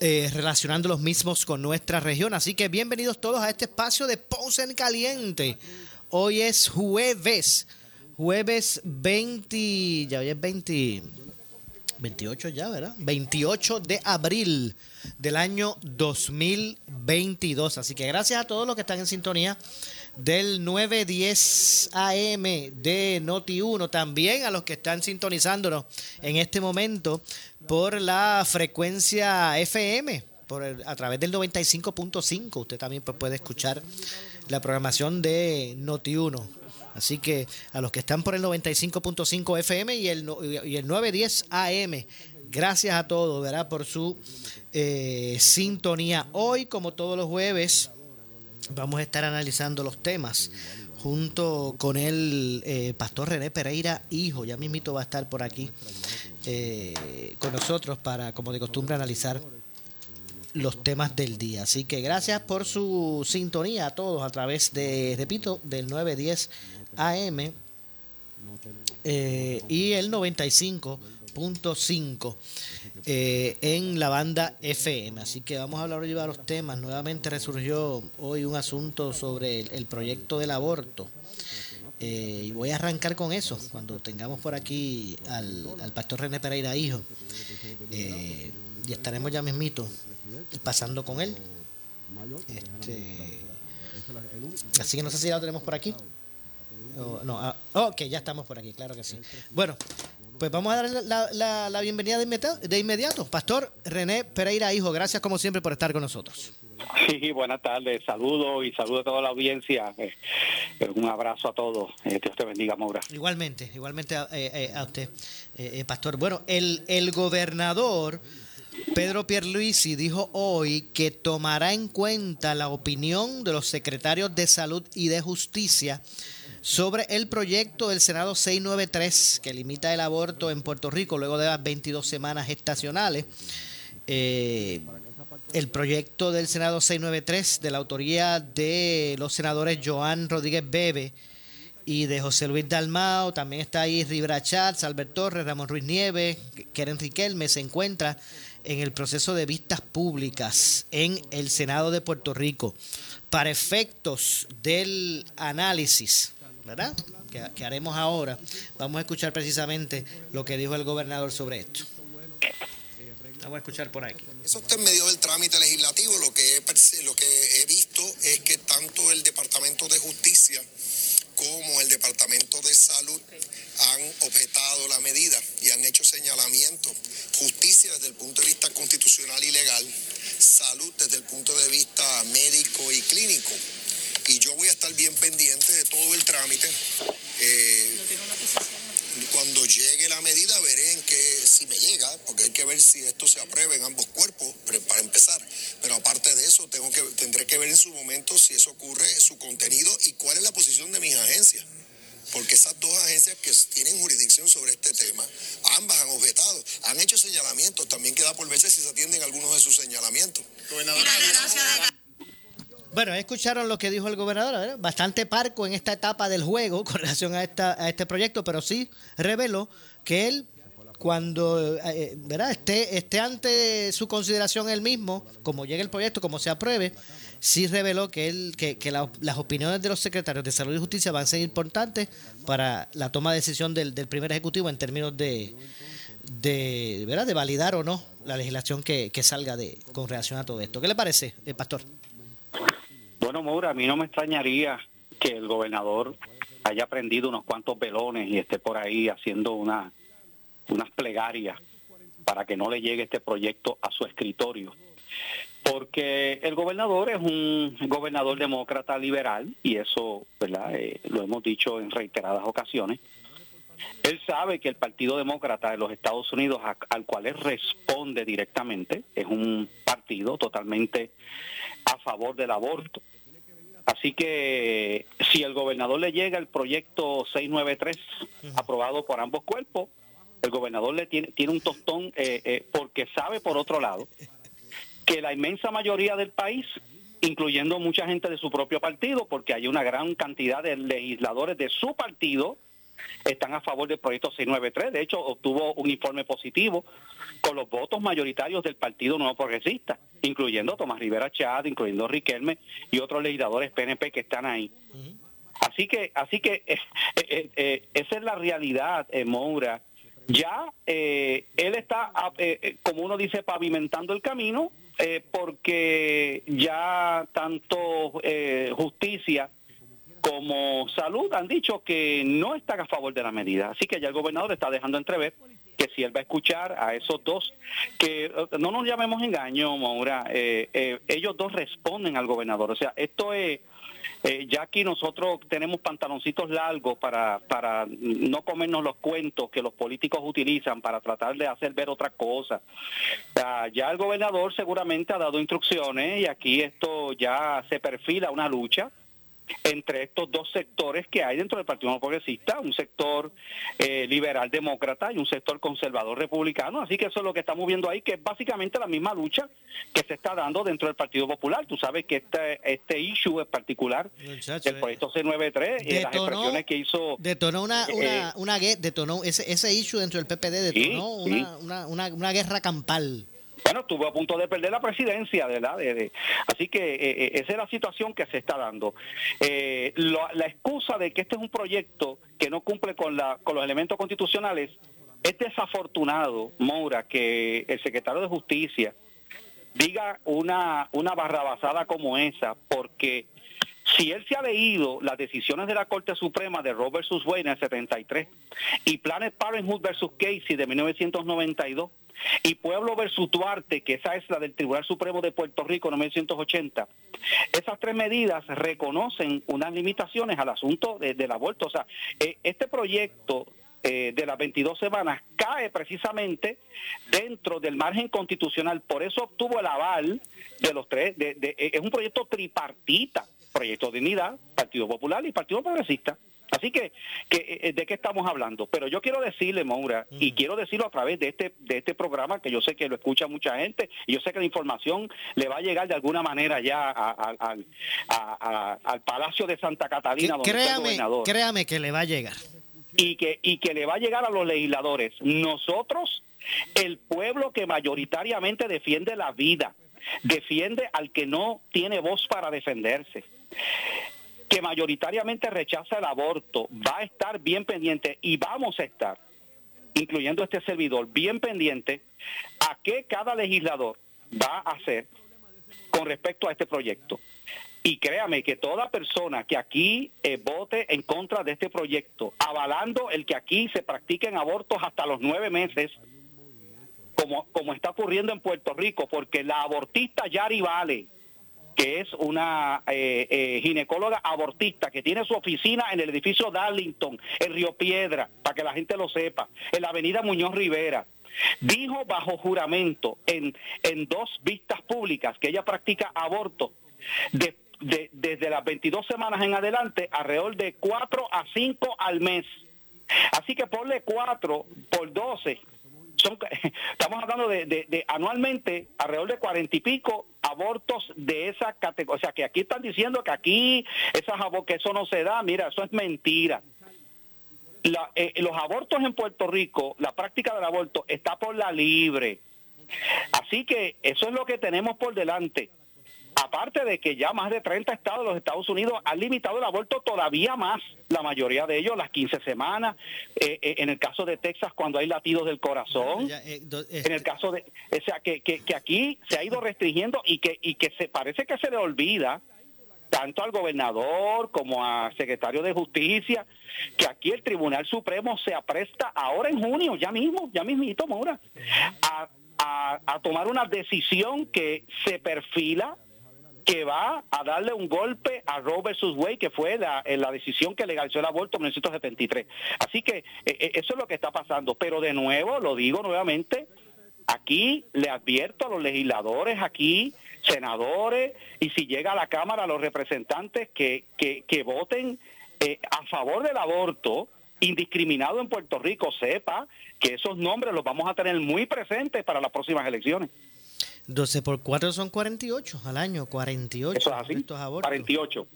eh, relacionando los mismos con nuestra región. Así que bienvenidos todos a este espacio de Ponce en Caliente. Hoy es jueves, jueves 20, ya hoy es 20, 28 ya, ¿verdad? 28 de abril del año 2022. Así que gracias a todos los que están en sintonía del 910 AM de Noti1, también a los que están sintonizándonos en este momento por la frecuencia FM, por a través del 95.5. Usted también puede escuchar la programación de Noti1. Así que a los que están por el 95.5 FM y el, y el 910 AM, gracias a todos, ¿verdad? Por su eh, sintonía. Hoy, como todos los jueves, vamos a estar analizando los temas junto con el eh, pastor René Pereira, hijo, ya mismito va a estar por aquí eh, con nosotros para, como de costumbre, analizar los temas del día. Así que gracias por su sintonía a todos a través de, repito, del 910 AM eh, y el 95.5 eh, en la banda FM. Así que vamos a hablar hoy de los temas. Nuevamente resurgió hoy un asunto sobre el, proyecto del aborto. Eh, y voy a arrancar con eso cuando tengamos por aquí al, pastor René Pereira, hijo. Eh, y estaremos ya mismito pasando con él. Este, así que no sé si ya lo tenemos por aquí. no, ah, ok, ya estamos por aquí, claro que sí. Bueno, pues vamos a darle la, bienvenida de inmediato, Pastor René Pereira, hijo. Gracias como siempre por estar con nosotros. Sí, buenas tardes. Saludos y saludos a toda la audiencia. Eh, eh, un abrazo a todos. Eh, Dios te bendiga, Maura. Igualmente, igualmente a, usted, Pastor. Bueno, el, el gobernador Pedro Pierluisi dijo hoy que tomará en cuenta la opinión de los secretarios de Salud y de Justicia sobre el proyecto del Senado 693 que limita el aborto en Puerto Rico luego de las 22 semanas estacionales. Eh, el proyecto del Senado 693 de la autoría de los senadores Joan Rodríguez Bebe y de José Luis Dalmao, también está ahí Rivera Charles, Albert Torres, Ramón Ruiz Nieves, Keren Riquelme, se encuentra en el proceso de vistas públicas en el Senado de Puerto Rico. Para efectos del análisis ¿verdad? Que, haremos ahora. Vamos a escuchar precisamente lo que dijo el gobernador sobre esto. Vamos a escuchar por aquí. Eso está en medio del trámite legislativo. Lo que, he, lo que he visto es que tanto el Departamento de Justicia como el Departamento de Salud han objetado la medida y han hecho señalamientos. Justicia desde el punto de vista constitucional y legal, salud desde el punto de vista médico y clínico y yo voy a estar bien pendiente de todo el trámite. Eh, cuando llegue la medida veré en qué, si me llega, porque hay que ver si esto se aprueba en ambos cuerpos para empezar. Pero aparte de eso, tengo que, tendré que ver en su momento si eso ocurre, su contenido y cuál es la posición de mis agencias. Porque esas dos agencias que tienen jurisdicción sobre este tema, ambas han objetado, han hecho señalamientos. También queda por verse si se atienden algunos de sus señalamientos. Bueno, escucharon lo que dijo el gobernador, bastante parco en esta etapa del juego con relación a, esta, a este proyecto, pero sí reveló que él, cuando eh, eh, ¿verdad? Esté, esté ante su consideración él mismo, como llegue el proyecto, como se apruebe, sí reveló que, él, que, que las opiniones de los secretarios de Salud y Justicia van a ser importantes para la toma de decisión del, primer ejecutivo en términos de, de, ¿verdad? de validar o no la legislación que, que salga de con relación a todo esto. ¿Qué le parece, el pastor? Bueno, Maura, a mí no me extrañaría que el gobernador haya prendido unos cuantos velones y esté por ahí haciendo una, unas plegarias para que no le llegue este proyecto a su escritorio. Porque el gobernador es un gobernador demócrata liberal y eso, ¿verdad? Eh, lo hemos dicho en reiteradas ocasiones. Él sabe que el Partido Demócrata de los Estados Unidos, al cual él responde directamente, es un partido totalmente a favor del aborto. Así que si el gobernador le llega el proyecto 693 aprobado por ambos cuerpos, el gobernador le tiene, tiene un tostón eh, eh, porque sabe por otro lado que la inmensa mayoría del país, incluyendo mucha gente de su propio partido, porque hay una gran cantidad de legisladores de su partido, están a favor del proyecto 693. De hecho, obtuvo un informe positivo con los votos mayoritarios del Partido Nuevo Progresista, incluyendo Tomás Rivera Chad, incluyendo Riquelme y otros legisladores PNP que están ahí. Así que, así que eh, eh, eh, esa es la realidad, Moura. Ya él está, como uno dice, pavimentando el camino, porque ya tanto justicia como salud han dicho que no están a favor de la medida. Así que ya el gobernador está dejando entrever que si él va a escuchar a esos dos, que eh, no nos llamemos engaño, Maura, eh, eh, ellos dos responden al gobernador. O sea, esto es, ya aquí nosotros tenemos pantaloncitos largos para, para no comernos los cuentos que los políticos utilizan para tratar de hacer ver otra cosa. ya el gobernador seguramente ha dado instrucciones y aquí esto ya se perfila una lucha entre estos dos sectores que hay dentro del Partido Progresista, un sector eh, liberal demócrata y un sector conservador republicano. Así que eso es lo que estamos viendo ahí, que es básicamente la misma lucha que se está dando dentro del Partido Popular. Tú sabes que este, este issue en particular, el proyecto C93 y las expresiones que hizo... Detonó una, eh, una, una, detonó ese, ese issue dentro del PPD, detonó una, una, una guerra campal bueno, estuvo a punto de perder la presidencia, ¿verdad? De, así que eh, eh, esa es la situación que se está dando. Eh, la excusa de que este es un proyecto que no cumple con, la, con los elementos constitucionales es desafortunado, Moura, que el secretario de Justicia diga una, una barrabasada como esa, porque si él se ha leído las decisiones de la Corte Suprema de Roe versus Wade en el 73 y Planet Parenthood versus Casey de 1992, y Pueblo versus Duarte, que esa es la del Tribunal Supremo de Puerto Rico en 1980, esas tres medidas reconocen unas limitaciones al asunto del aborto. O sea, eh, este proyecto eh, de las 22 semanas cae precisamente dentro del margen constitucional. Por eso obtuvo el aval de los tres. de, es un proyecto tripartita, Proyecto Dignidad, Partido Popular y Partido Progresista. Así que, que, eh, ¿de qué estamos hablando? Pero yo quiero decirle, Maura, y quiero decirlo a través de este, de este programa, que yo sé que lo escucha mucha gente, y yo sé que la información le va a llegar de alguna manera ya al Palacio de Santa Catalina, donde créame, el gobernador. Créame que le va a llegar. Y que, y que le va a llegar a los legisladores. Nosotros, el pueblo que mayoritariamente defiende la vida, defiende al que no tiene voz para defenderse que mayoritariamente rechaza el aborto, va a estar bien pendiente y vamos a estar, incluyendo este servidor, bien pendiente a qué cada legislador va a hacer con respecto a este proyecto. Y créame que toda persona que aquí eh, vote en contra de este proyecto, avalando el que aquí se practiquen abortos hasta los nueve meses, como, como está ocurriendo en Puerto Rico, porque la abortista Yari Vale, que es una eh, eh, ginecóloga abortista que tiene su oficina en el edificio Darlington, en Río Piedra, para que la gente lo sepa, en la avenida Muñoz Rivera. Dijo bajo juramento en, en dos vistas públicas que ella practica aborto desde las 22 semanas en adelante, alrededor de 4 a 5 al mes. Así que ponle 4 por 12 estamos hablando de, anualmente alrededor de cuarenta y pico abortos de esa categoría. O sea, que aquí están diciendo que aquí esas que eso no se da. Mira, eso es mentira. Eh, los abortos en Puerto Rico, la práctica del aborto está por la libre. Así que eso es lo que tenemos por delante. Aparte de que ya más de 30 estados de los Estados Unidos han limitado el aborto todavía más, la mayoría de ellos las 15 semanas, eh, eh, en el caso de Texas cuando hay latidos del corazón, eh, en el caso de, o sea, que, que, aquí se ha ido restringiendo y que, y que se parece que se le olvida tanto al gobernador como al secretario de Justicia, que aquí el Tribunal Supremo se apresta ahora en junio, ya mismo, ya mismito, Mora, a, a tomar una decisión que se perfila que va a darle un golpe a Roe versus que fue la, eh, la decisión que legalizó el aborto en 1973. Así que eh, eh, eso es lo que está pasando. Pero de nuevo, lo digo nuevamente, aquí le advierto a los legisladores aquí, senadores, y si llega a la Cámara, a los representantes que, que, que voten a favor del aborto, indiscriminado en Puerto Rico, sepa que esos nombres los vamos a tener muy presentes para las próximas elecciones. 12 por 4 son 48 al año, 48. Eso es así, 48.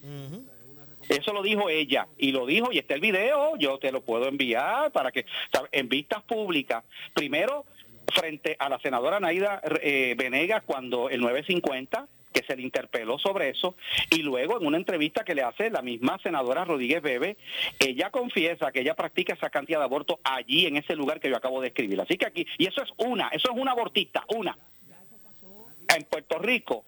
Eso lo dijo ella y lo dijo y está el video, yo te lo puedo enviar para que en vistas públicas, primero frente a la senadora Naida eh, Venegas cuando el 950 que se le interpeló sobre eso y luego en una entrevista que le hace la misma senadora Rodríguez Bebe, ella confiesa que ella practica esa cantidad de abortos allí en ese lugar que yo acabo de escribir. Así que aquí, y eso es una, eso es una abortista, una en Puerto Rico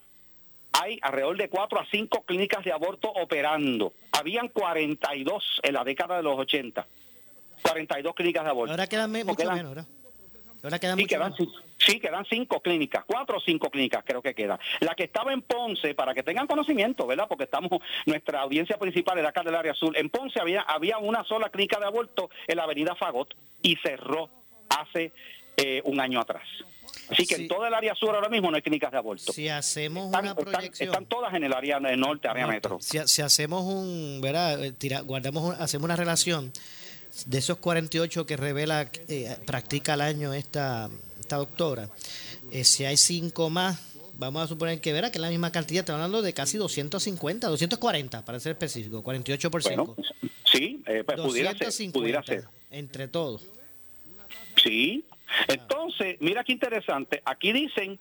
hay alrededor de 4 a 5 clínicas de aborto operando. Habían 42 en la década de los 80. 42 clínicas de aborto. Ahora quedan mucho menos, Ahora quedan sí, quedan, sí, quedan cinco clínicas, cuatro o cinco clínicas creo que quedan. La que estaba en Ponce, para que tengan conocimiento, ¿verdad? Porque estamos, nuestra audiencia principal es acá del área azul. En Ponce había, había una sola clínica de aborto en la avenida Fagot y cerró hace eh, un año atrás. Así que en toda el área sur ahora mismo no hay clínicas de aborto. Si hacemos una proyección. Están, todas en el área norte, área metro. Si, hacemos un, ¿verdad? Eh, guardamos, hacemos una relación de esos 48 que revela, eh, practica al año esta, esta doctora. Eh, si hay cinco más, vamos a suponer que verá que es la misma cantidad, estamos hablando de casi 250, 240 para ser específico, 48 por 5. sí, pues pudiera ser, pudiera ser. Entre todos. Sí, entonces, mira qué interesante, aquí dicen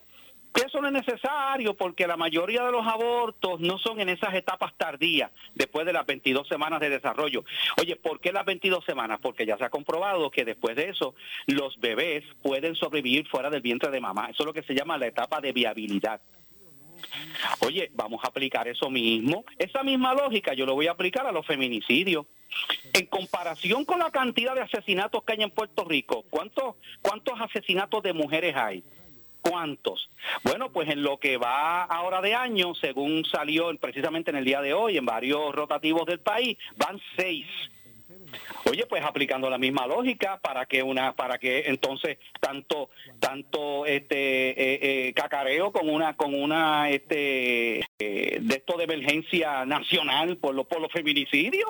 que eso no es necesario porque la mayoría de los abortos no son en esas etapas tardías, después de las 22 semanas de desarrollo. Oye, ¿por qué las 22 semanas? Porque ya se ha comprobado que después de eso los bebés pueden sobrevivir fuera del vientre de mamá. Eso es lo que se llama la etapa de viabilidad. Oye, vamos a aplicar eso mismo. Esa misma lógica yo lo voy a aplicar a los feminicidios. En comparación con la cantidad de asesinatos que hay en Puerto Rico, ¿cuántos, cuántos asesinatos de mujeres hay? ¿Cuántos? Bueno, pues en lo que va ahora de año, según salió precisamente en el día de hoy en varios rotativos del país, van seis. Oye, pues aplicando la misma lógica para que una, para que entonces tanto, tanto este eh, eh, cacareo con una, con una este eh, de esto de emergencia nacional por los por los feminicidios.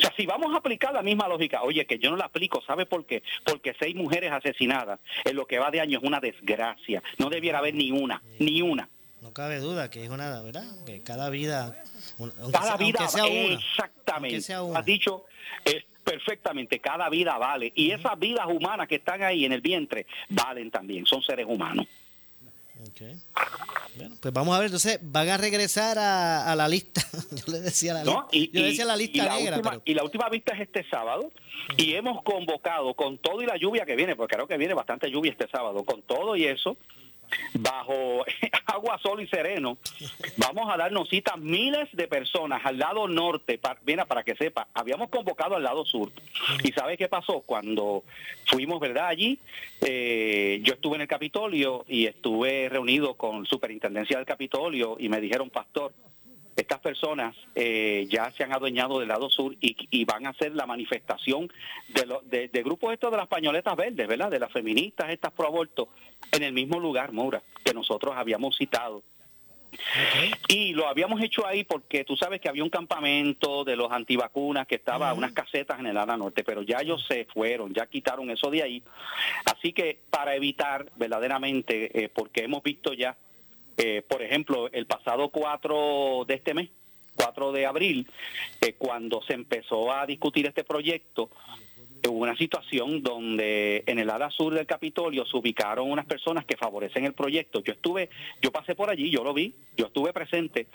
O sea, si vamos a aplicar la misma lógica, oye, que yo no la aplico, ¿sabe por qué? Porque seis mujeres asesinadas en lo que va de año es una desgracia. No debiera haber ni una, ni una. No cabe duda que es una, ¿verdad? Que cada vida... cada vida, sea una, exactamente. Has dicho es perfectamente, cada vida vale. Y esas vidas humanas que están ahí en el vientre valen también, son seres humanos. Bueno, pues vamos a ver, entonces van a regresar a, la lista. yo le decía la, lista, y, yo decía la lista negra. Última, Y la última vista es este sábado y hemos convocado con todo y la lluvia que viene, porque creo que viene bastante lluvia este sábado, con todo y eso, bajo agua, sol y sereno, vamos a darnos cita miles de personas al lado norte, para, mira, para que sepa, habíamos convocado al lado sur. ¿Y sabe qué pasó? Cuando fuimos, ¿verdad? Allí, eh, yo estuve en el Capitolio y estuve reunido con Superintendencia del Capitolio y me dijeron, pastor, estas personas eh, ya se han adueñado del lado sur y, van a hacer la manifestación de, lo, de, grupos estos de las pañoletas verdes, ¿verdad? De las feministas estas pro aborto, en el mismo lugar, Moura, que nosotros habíamos citado. Y lo habíamos hecho ahí porque tú sabes que había un campamento de los antivacunas que estaba unas casetas en el ala norte, pero ya ellos se fueron, ya quitaron eso de ahí. Así que para evitar verdaderamente, eh, porque hemos visto ya eh, por ejemplo, el pasado 4 de este mes, 4 de abril, eh, cuando se empezó a discutir este proyecto, hubo una situación donde en el ala sur del Capitolio se ubicaron unas personas que favorecen el proyecto. Yo estuve, yo pasé por allí, yo lo vi, yo estuve presente,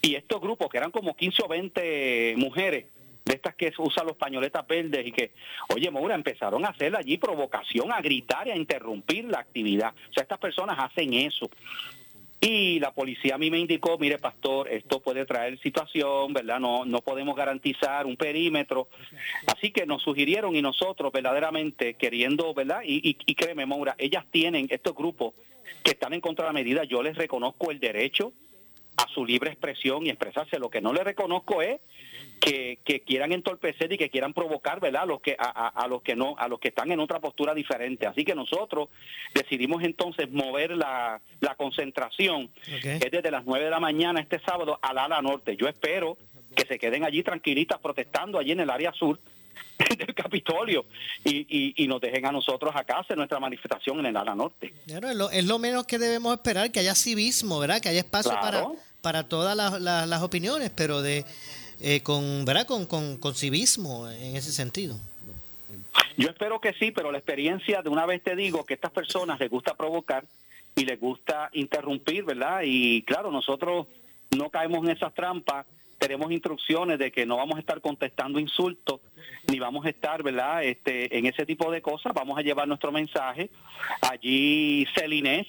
y estos grupos, que eran como 15 o 20 mujeres, de estas que usan los pañoletas verdes y que, oye, Moura, empezaron a hacer allí provocación, a gritar y a interrumpir la actividad. O sea, estas personas hacen eso. Y la policía a mí me indicó, mire pastor, esto puede traer situación, ¿verdad? No, no podemos garantizar un perímetro. Así que nos sugirieron y nosotros verdaderamente queriendo, ¿verdad? Y, y, créeme, Maura, ellas tienen, estos grupos que están en contra de la medida, yo les reconozco el derecho a su libre expresión y expresarse. Lo que no les reconozco es que, que, quieran entorpecer y que quieran provocar, ¿verdad? A los que a, a, a, los que no, a los que están en otra postura diferente. Así que nosotros decidimos entonces mover la, la concentración okay. es desde las 9 de la mañana este sábado al ala norte. Yo espero que se queden allí tranquilitas protestando allí en el área sur del Capitolio y, y, y, nos dejen a nosotros acá hacer nuestra manifestación en el ala norte. Claro, es, lo, es lo menos que debemos esperar, que haya civismo, ¿verdad? Que haya espacio claro. para, para todas las, las, opiniones, pero de eh, con, ¿verdad? Con, con, con civismo en ese sentido. Yo espero que sí, pero la experiencia, de una vez te digo, que a estas personas les gusta provocar y les gusta interrumpir, ¿verdad? Y claro, nosotros no caemos en esas trampas, tenemos instrucciones de que no vamos a estar contestando insultos, ni vamos a estar, ¿verdad? Este, en ese tipo de cosas, vamos a llevar nuestro mensaje. Allí Celinés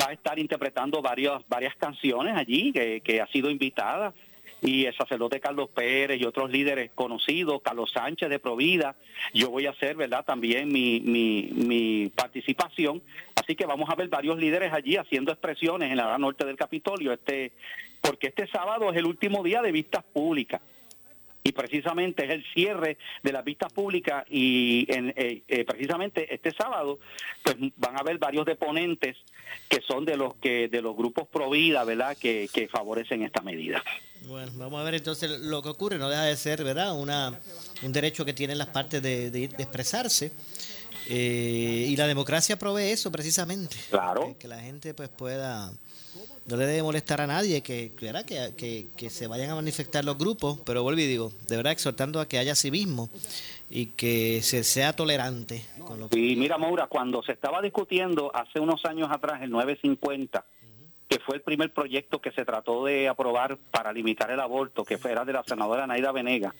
va a estar interpretando varias, varias canciones allí, que, ha sido invitada y el sacerdote Carlos Pérez y otros líderes conocidos, Carlos Sánchez de Provida, yo voy a hacer, ¿verdad?, también mi, mi, mi participación. Así que vamos a ver varios líderes allí haciendo expresiones en la norte del Capitolio, este, porque este sábado es el último día de vistas públicas y precisamente es el cierre de las vistas públicas y en, eh, eh, precisamente este sábado pues van a haber varios deponentes que son de los que de los grupos pro vida verdad que, que favorecen esta medida. Bueno vamos a ver entonces lo que ocurre. No deja de ser verdad una un derecho que tienen las partes de, de, de expresarse. Eh, y la democracia provee eso precisamente. Claro. Que, que la gente pues pueda no le debe molestar a nadie que. Que, se vayan a manifestar los grupos, pero vuelvo y digo, de verdad exhortando a que haya civismo y que se sea tolerante. Con lo. Y mira, Maura, cuando se estaba discutiendo hace unos años atrás el 950, que fue el primer proyecto que se trató de aprobar para limitar el aborto, que era de la senadora Naida Venega,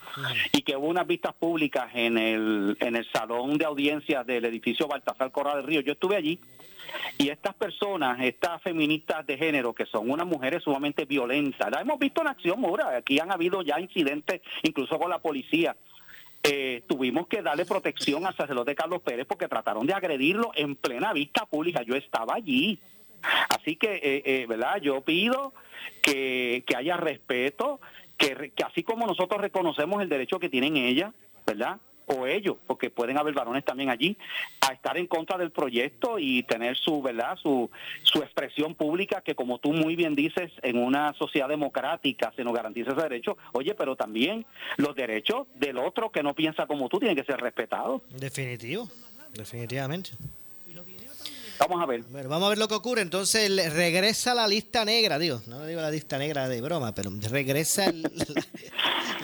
y que hubo unas vistas públicas en el, en el salón de audiencias del edificio Baltasar Corral del Río. Yo estuve allí y estas personas, estas feministas de género, que son unas mujeres sumamente violentas, la hemos visto en acción ahora, aquí han habido ya incidentes incluso con la policía. Eh, tuvimos que darle protección al sacerdote Carlos Pérez porque trataron de agredirlo en plena vista pública. Yo estaba allí. Así que, eh, eh, ¿verdad? Yo pido que, que haya respeto, que, que así como nosotros reconocemos el derecho que tienen ellas, ¿verdad? O ellos, porque pueden haber varones también allí, a estar en contra del proyecto y tener su, ¿verdad? Su, su expresión pública, que como tú muy bien dices, en una sociedad democrática se nos garantiza ese derecho. Oye, pero también los derechos del otro que no piensa como tú tienen que ser respetados. Definitivo, definitivamente. Vamos a ver. Vamos a ver lo que ocurre. Entonces regresa la lista negra, digo, no digo la lista negra de broma, pero regresa el, la,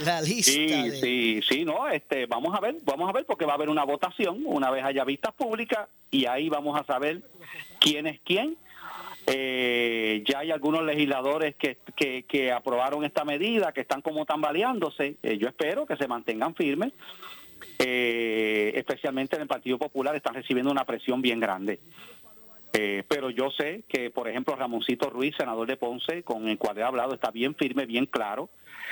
la, lista. Sí, de... sí, sí, no, este, vamos a ver, vamos a ver porque va a haber una votación una vez haya vistas públicas y ahí vamos a saber quién es quién. Eh, ya hay algunos legisladores que, que, que, aprobaron esta medida, que están como tambaleándose. Eh, yo espero que se mantengan firmes. Eh, especialmente en el Partido Popular están recibiendo una presión bien grande. Eh, pero yo sé que, por ejemplo, Ramoncito Ruiz, senador de Ponce, con el cual he hablado, está bien firme, bien claro.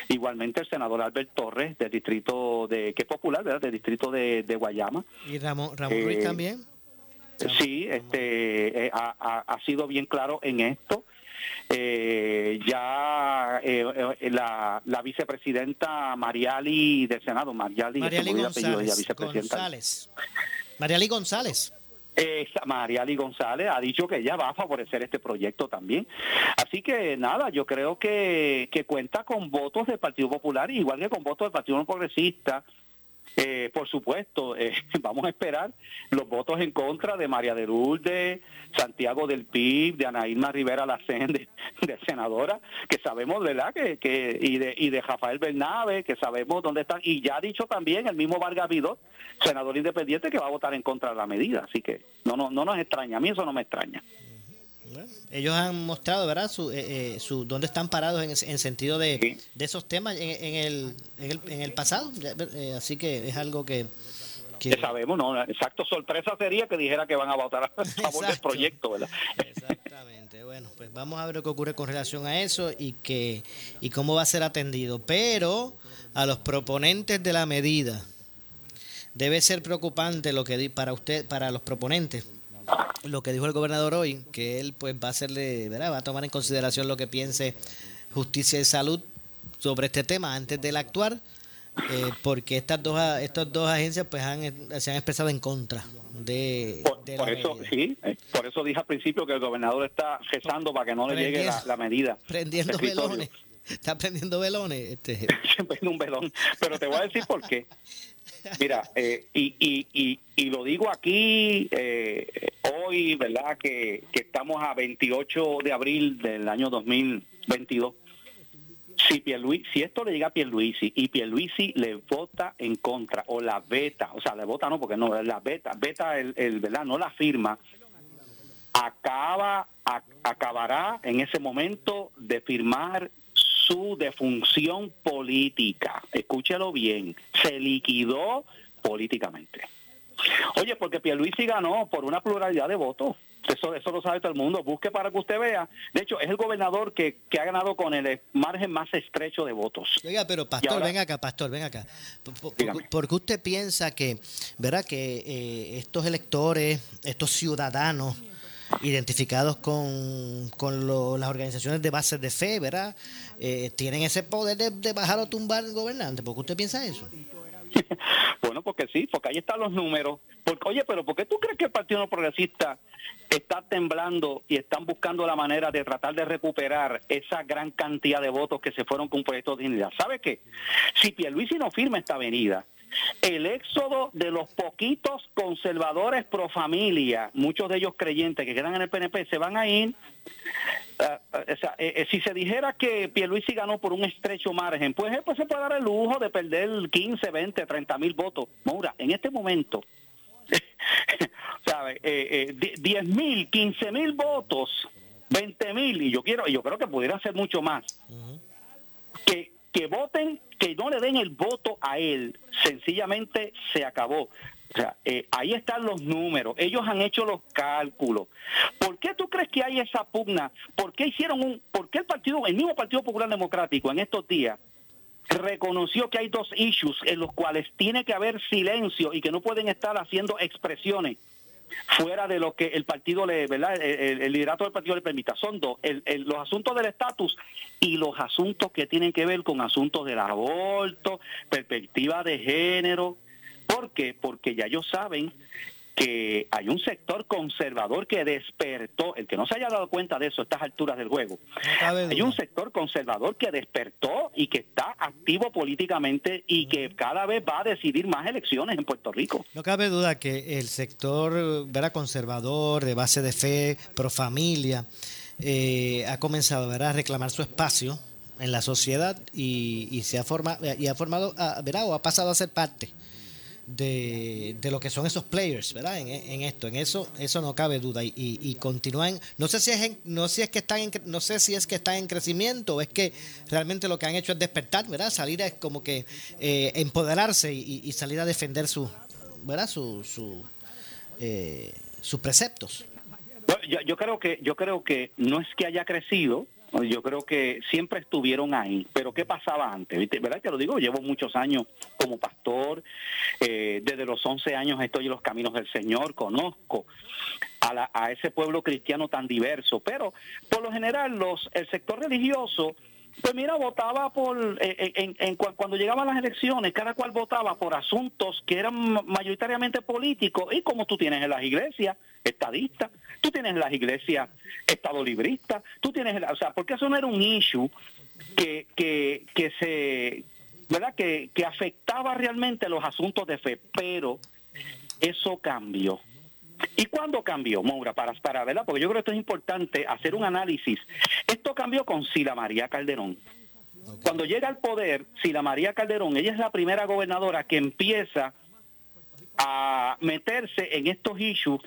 Igualmente el senador Albert Torres, del distrito de, que es popular, ¿verdad? Del distrito de, de Guayama. ¿Y Ramón, Ramón eh, Ruiz también? Sí, este, eh, ha, ha, sido bien claro en esto. Eh, ya eh, la, la, vicepresidenta Mariali del Senado, Mariali, Mariali González, ella, vicepresidenta. González. Mariali González. Eh, Mariali González ha dicho que ella va a favorecer este proyecto también. Así que nada, yo creo que, que cuenta con votos del Partido Popular, igual que con votos del Partido Progresista, eh, por supuesto, eh, vamos a esperar los votos en contra de María de Lourdes, Santiago del PIB, de Ana Irma Rivera Lacén, de, de, senadora, que sabemos, ¿verdad? Que, que, y, de, y de Rafael Bernabe, que sabemos dónde están. Y ya ha dicho también el mismo Vargas Vidot, senador independiente, que va a votar en contra de la medida. Así que no, no, no nos extraña, a mí eso no me extraña. Bueno, ellos han mostrado, ¿verdad? Su, eh, eh, su, dónde están parados en, en sentido de, sí. de, esos temas en, en, el, en, el, en el pasado. Eh, así que es algo que, Que- sabemos, no, exacto, sorpresa sería que dijera que van a votar a favor del proyecto, ¿verdad? Exactamente. Bueno, pues vamos a ver lo que ocurre con relación a eso y que y cómo va a ser atendido. Pero a los proponentes de la medida debe ser preocupante lo que di- para usted, para los proponentes, lo que dijo el gobernador hoy, que él pues va a hacerle, ¿verdad? va a tomar en consideración lo que piense Justicia y Salud sobre este tema antes del actuar, eh, porque estas dos estas dos agencias pues han, se han expresado en contra de, Por, de por la eso, medida. sí, eh, por eso dije al principio que el gobernador está rezando para que no le llegue la, la medida. prendiendo velones. Está prendiendo velones. Este. Siempre en un velón. Pero te voy a decir por qué. Mira, eh, y, y, y, y lo digo aquí eh, hoy, ¿verdad? Que, que estamos a 28 de abril del año 2022. Si, Pierluisi, si esto le llega a Pierluisi y Pierluisi le vota en contra o la veta, o sea, le vota no, porque no, la veta, veta el, ¿verdad? No la firma, acaba, acabará en ese momento de firmar su defunción política. Escúchelo bien, se liquidó políticamente. Oye, porque Pierluisi ganó por una pluralidad de votos. Eso, eso lo sabe todo el mundo. Busque para que usted vea. De hecho, es el gobernador que, que ha ganado con el margen más estrecho de votos. Oiga, pero pastor, ahora- ven acá, pastor, ven acá. Por, por- Dígame. por qué usted piensa que, ¿verdad? Que eh, estos electores, estos ciudadanos identificados con, con lo- las organizaciones de bases de fe, ¿verdad? Eh, tienen ese poder de, de bajar o tumbar al gobernante. ¿Por qué usted piensa eso? Bueno, porque sí, porque ahí están los números. Porque, oye, pero ¿por qué tú crees que el Partido No Progresista está temblando y están buscando la manera de tratar de recuperar esa gran cantidad de votos que se fueron con un proyecto de dignidad? ¿Sabe qué? Si Pierluisi no firma esta avenida, el éxodo de los poquitos conservadores pro familia, muchos de ellos creyentes que quedan en el PNP, se van a ir Ah, ah, o sea, eh, eh, si se dijera que Pierluisi ganó por un estrecho margen, pues él pues, se puede dar el lujo de perder 15, 20, 30 mil votos. Moura, en este momento, ¿sabe? Eh, eh, di- 10 mil, 15 mil votos, 20 mil, y yo quiero, y yo creo que pudiera ser mucho más. Que, que voten, que no le den el voto a él, sencillamente se acabó. O sea, eh, ahí están los números, ellos han hecho los cálculos. ¿Por qué tú crees que hay esa pugna? ¿Por qué hicieron un, por qué el partido, el mismo Partido Popular Democrático en estos días reconoció que hay dos issues en los cuales tiene que haber silencio y que no pueden estar haciendo expresiones fuera de lo que el partido le, ¿verdad? El, liderato del partido le permita. Son dos, el- los asuntos del estatus y los asuntos que tienen que ver con asuntos del aborto, perspectiva de género. ¿Por qué? Porque ya ellos saben que hay un sector conservador que despertó, el que no se haya dado cuenta de eso a estas alturas del juego, hay un sector conservador que despertó y que está activo políticamente y que cada vez va a decidir más elecciones en Puerto Rico. No cabe duda que el sector ¿verdad? conservador, de base de fe, pro familia, eh, ha comenzado ¿verdad? a reclamar su espacio en la sociedad y, y se ha formado y ha formado ah, ¿verdad? o ha pasado a ser parte de, de lo que son esos players, ¿verdad? En, en esto, en eso, eso no cabe duda y, y, y continúan. No sé si es, en- no sé si es que están, en, no sé si es que están en crecimiento o es que realmente lo que han hecho es despertar, ¿verdad? Salir es como que eh, empoderarse y, salir a defender su, ¿verdad? Su, su, eh, sus preceptos. Yo creo que yo creo que no es que haya crecido, yo creo que siempre estuvieron ahí. Pero qué pasaba antes, verdad que lo digo. Llevo muchos años como pastor, eh, desde los 11 años estoy en los caminos del Señor, conozco a, la- a ese pueblo cristiano tan diverso. Pero por lo general los el sector religioso pues mira, votaba por, eh, eh, en, en cua- cuando llegaban las elecciones, cada cual votaba por asuntos que eran ma- mayoritariamente políticos, y como tú tienes en las iglesias estadistas, tú tienes en las iglesias estadolibristas, tú tienes, en la- o sea, porque eso no era un issue que, que, que se, ¿verdad? Que, que afectaba realmente los asuntos de fe, pero eso cambió. ¿Y cuándo cambió, Moura? Para, para, ¿verdad? Porque yo creo que esto es importante hacer un análisis. Esto cambió con Sila María Calderón. Cuando llega al poder, Sila María Calderón, ella es la primera gobernadora que empieza a meterse en estos issues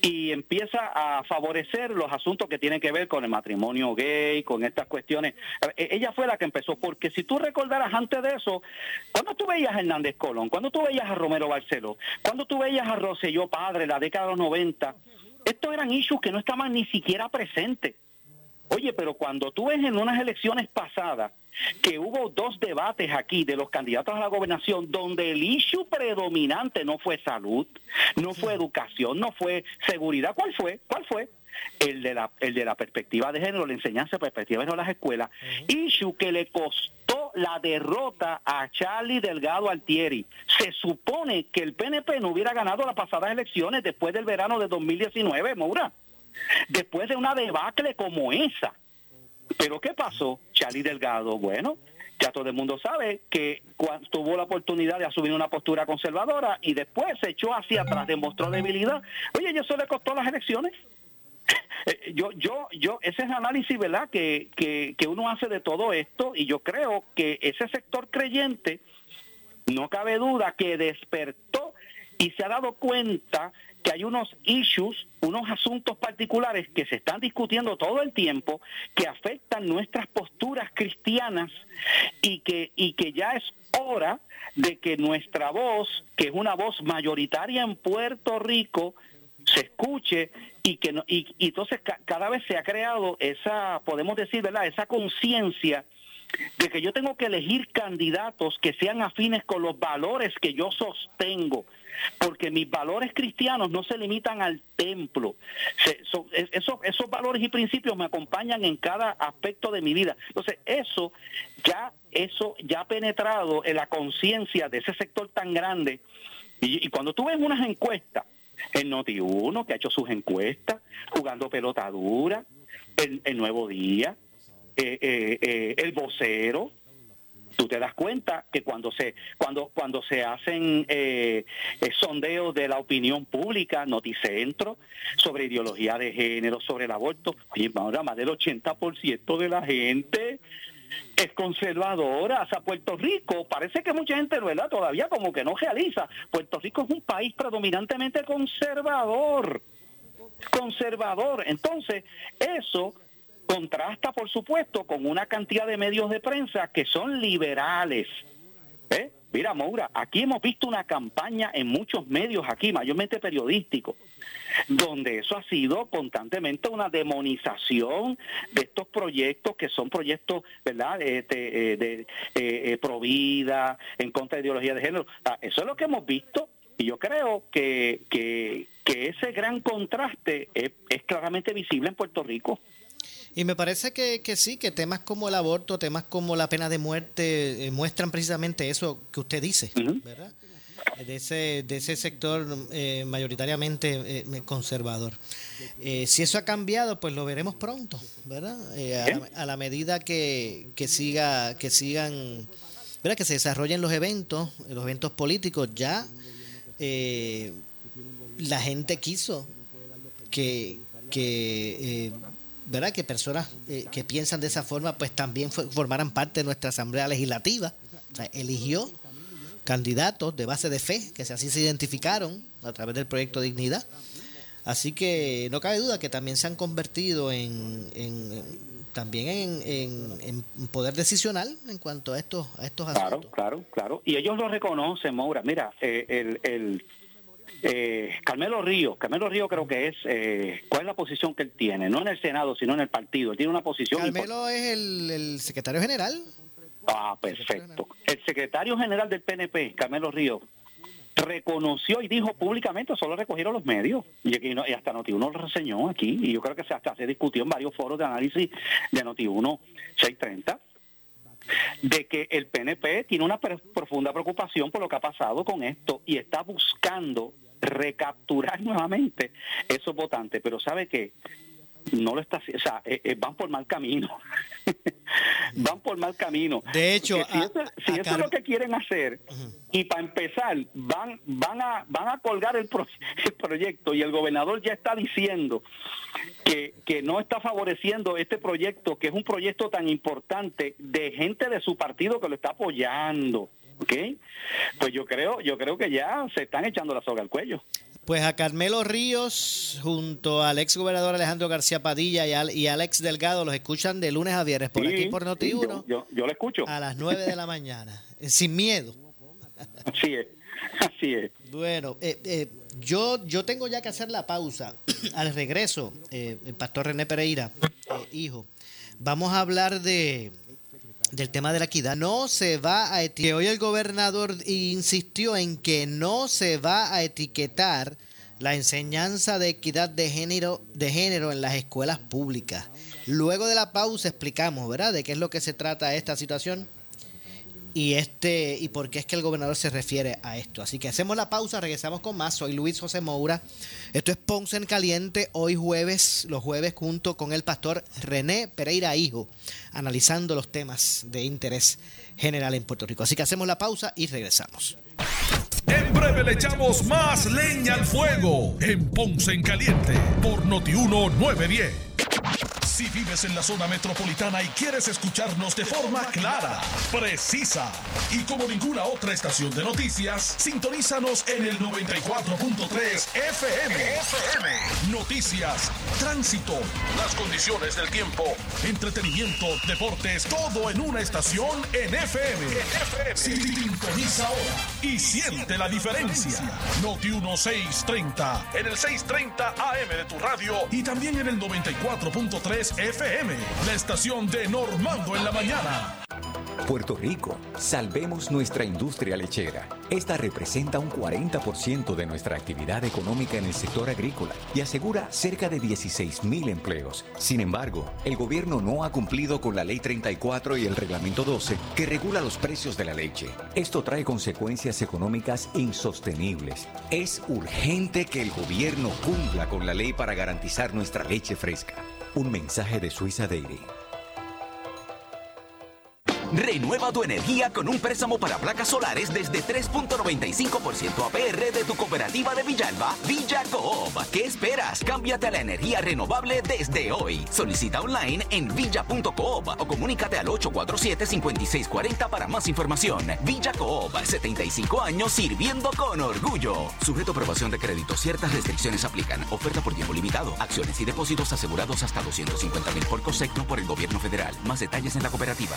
y empieza a favorecer los asuntos que tienen que ver con el matrimonio gay, con estas cuestiones. Eh, ella fue la que empezó, porque si tú recordaras antes de eso, cuando tú veías a Hernández Colón, cuando tú veías a Romero Barceló, cuando tú veías a Rosselló Padre, la década de los 90, estos eran issues que no estaban ni siquiera presentes. Oye, pero cuando tú ves en unas elecciones pasadas que hubo dos debates aquí de los candidatos a la gobernación donde el issue predominante no fue salud, no fue educación, no fue seguridad, ¿cuál fue? ¿Cuál fue? El de la, el de la perspectiva de género, la enseñanza de perspectiva de género en las escuelas. Issue que le costó la derrota a Charlie Delgado Altieri. Se supone que el PNP no hubiera ganado las pasadas elecciones después del verano de 2019, Moura después de una debacle como esa. Pero ¿qué pasó? Charlie Delgado, bueno, ya todo el mundo sabe que tuvo la oportunidad de asumir una postura conservadora y después se echó hacia atrás, demostró debilidad. Oye, ¿y eso le costó las elecciones? Eh, yo, yo, yo, ese es el análisis, ¿verdad?, que, que, que uno hace de todo esto y yo creo que ese sector creyente, no cabe duda que despertó y se ha dado cuenta que hay unos issues, unos asuntos particulares que se están discutiendo todo el tiempo, que afectan nuestras posturas cristianas y que, y que ya es hora de que nuestra voz, que es una voz mayoritaria en Puerto Rico, se escuche y que no, y, entonces cada vez se ha creado esa, podemos decir, ¿verdad? Esa conciencia de que yo tengo que elegir candidatos que sean afines con los valores que yo sostengo porque mis valores cristianos no se limitan al templo. esos, esos valores y principios me acompañan en cada aspecto de mi vida. Entonces, eso ya, eso ya ha penetrado en la conciencia de ese sector tan grande. Y, cuando tú ves unas encuestas, el Noti1, que ha hecho sus encuestas, jugando pelota dura, el, Nuevo Día, eh, eh, eh, el vocero, tú te das cuenta que cuando se cuando cuando se hacen eh, eh, sondeos de la opinión pública, noticentro, sobre ideología de género, sobre el aborto, oye, más del 80% de la gente es conservadora. O sea, Puerto Rico, parece que mucha gente, ¿verdad? Todavía como que no realiza. Puerto Rico es un país predominantemente conservador. Conservador. Entonces, eso Contrasta, por supuesto, con una cantidad de medios de prensa que son liberales. ¿Eh? Mira, Moura, aquí hemos visto una campaña en muchos medios aquí, mayormente periodísticos, donde eso ha sido constantemente una demonización de estos proyectos que son proyectos, ¿verdad?, este, eh, de, eh, eh, en contra de ideología de género. Eso es lo que hemos visto y yo creo que, que, ese gran contraste es claramente visible en Puerto Rico. Y me parece que, que, sí, que temas como el aborto, temas como la pena de muerte, eh, muestran precisamente eso que usted dice, ¿verdad? De ese, de ese sector eh, mayoritariamente eh, conservador. si eso ha cambiado, pues lo veremos pronto, ¿verdad? A la, medida que, que, siga, que sigan, ¿verdad? Que se desarrollen los eventos, los eventos políticos, ya la gente quiso que, que ¿verdad? Que personas eh, que piensan de esa forma, pues también formaran parte de nuestra Asamblea Legislativa. O sea, eligió candidatos de base de fe, que así se identificaron a través del proyecto Dignidad. Así que no cabe duda que también se han convertido en, también en, en, poder decisional en cuanto a estos, a estos asuntos. Claro, claro, claro. Y ellos lo reconocen, Maura. Mira, eh, el, el eh, Carmelo Río, Carmelo Río creo que es, eh, ¿cuál es la posición que él tiene? No en el Senado, sino en el partido. Él tiene una posición. Carmelo es el, secretario general. Ah, perfecto. El secretario general del PNP, Carmelo Río, reconoció y dijo públicamente, solo recogieron los medios, y, hasta Noti1 lo reseñó aquí, y yo creo que se, hasta se discutió en varios foros de análisis de Noti1 630, de que el PNP tiene una profunda preocupación por lo que ha pasado con esto y está buscando recapturar nuevamente esos votantes. Pero ¿sabe qué? No lo está o sea, eh, eh, van por mal camino. van por mal camino. De hecho, si, eso, es lo que quieren hacer, y para empezar, van, van, a, van a colgar el, el, proyecto y el gobernador ya está diciendo que, que no está favoreciendo este proyecto, que es un proyecto tan importante de gente de su partido que lo está apoyando. ¿Ok? Pues yo creo, yo creo que ya se están echando la soga al cuello. Pues a Carmelo Ríos, junto al ex gobernador Alejandro García Padilla y, al, y Alex Delgado, los escuchan de lunes a viernes por Sí, aquí por sí, Noti1 yo, yo, yo lo escucho. a las 9 de la mañana, eh, sin miedo. Así es, así es. Bueno, eh, eh, yo, yo tengo ya que hacer la pausa. Al regreso, eh, el pastor René Pereira, eh, hijo, vamos a hablar de del tema de la equidad. No se va a etiquetar. Hoy el gobernador insistió en que no se va a etiquetar la enseñanza de equidad de género, de género en las escuelas públicas. Luego de la pausa explicamos, ¿verdad?, de qué es lo que se trata esta situación y este y por qué es que el gobernador se refiere a esto. Así que hacemos la pausa, regresamos con más. Soy Luis José Moura. Esto es Ponce en Caliente, hoy jueves, los jueves junto con el pastor René Pereira Hijo, analizando los temas de interés general en Puerto Rico. Así que hacemos la pausa y regresamos. En breve le echamos más leña al fuego en Ponce en Caliente por Notiuno 910. Si vives en la zona metropolitana y quieres escucharnos de forma clara, precisa y como ninguna otra estación de noticias, sintonízanos en el 94.3 FM. Noticias, tránsito, las condiciones del tiempo, entretenimiento, deportes, todo en una estación en FM. Sintoniza ahora y siente la diferencia. Noti 1630 en el 630 AM de tu radio y también en el 94.3 FM, la estación de Normando en la mañana. Puerto Rico, salvemos nuestra industria lechera. Esta representa un 40% de nuestra actividad económica en el sector agrícola y asegura cerca de 16 mil empleos. Sin embargo, el gobierno no ha cumplido con la Ley 34 y el Reglamento 12 que regula los precios de la leche. Esto trae consecuencias económicas insostenibles. Es urgente que el gobierno cumpla con la ley para garantizar nuestra leche fresca. Un mensaje de Suiza Dairy. Renueva tu energía con un préstamo para placas solares desde 3.95% APR de tu cooperativa de Villalba, Villa Coop. ¿Qué esperas? Cámbiate a la energía renovable desde hoy. Solicita online en villa.coop o comunícate al 847-5640 para más información. Villa Coop, 75 años sirviendo con orgullo. Sujeto a aprobación de crédito, ciertas restricciones aplican. Oferta por tiempo limitado. Acciones y depósitos asegurados hasta 250 mil por COSEC, por el gobierno federal. Más detalles en la cooperativa.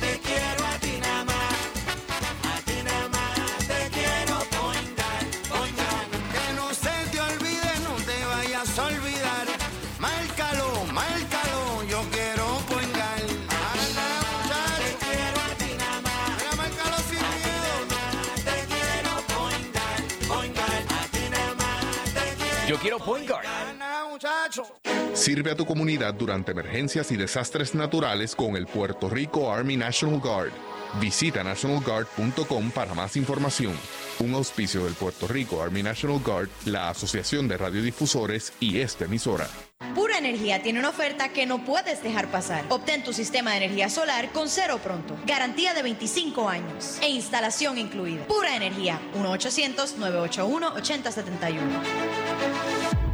Te quiero a ti nada más, a ti nada más te quiero poingar. Que no se te olvide, no te vayas a olvidar. Márcalo, márcalo, yo quiero. Anda, muchacho. Te quiero a ti nada más. Márcalo sin miedo. Te quiero poingar, poingar. A ti nada más te quiero guard. Sirve a tu comunidad durante emergencias y desastres naturales con el Puerto Rico Army National Guard. Visita nationalguard.com para más información. Un auspicio del Puerto Rico Army National Guard, la Asociación de Radiodifusores y esta emisora. Pura Energía tiene una oferta que no puedes dejar pasar. Obtén tu sistema de energía solar con cero pronto. Garantía de 25 años e instalación incluida. Pura Energía. 1-800-981-8071.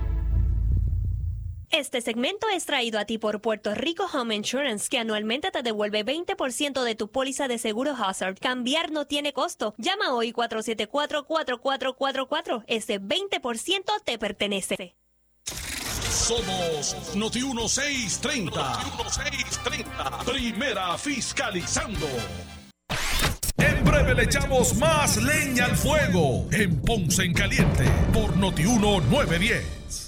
Este segmento es traído a ti por Puerto Rico Home Insurance, que anualmente te devuelve 20% de tu póliza de seguro Hazard. Cambiar no tiene costo. Llama hoy 474-4444. Ese 20% te pertenece. Somos Noti 1630. Noti 1630. Primera fiscalizando. En breve le echamos más leña al fuego en Ponce en Caliente por Noti 1910.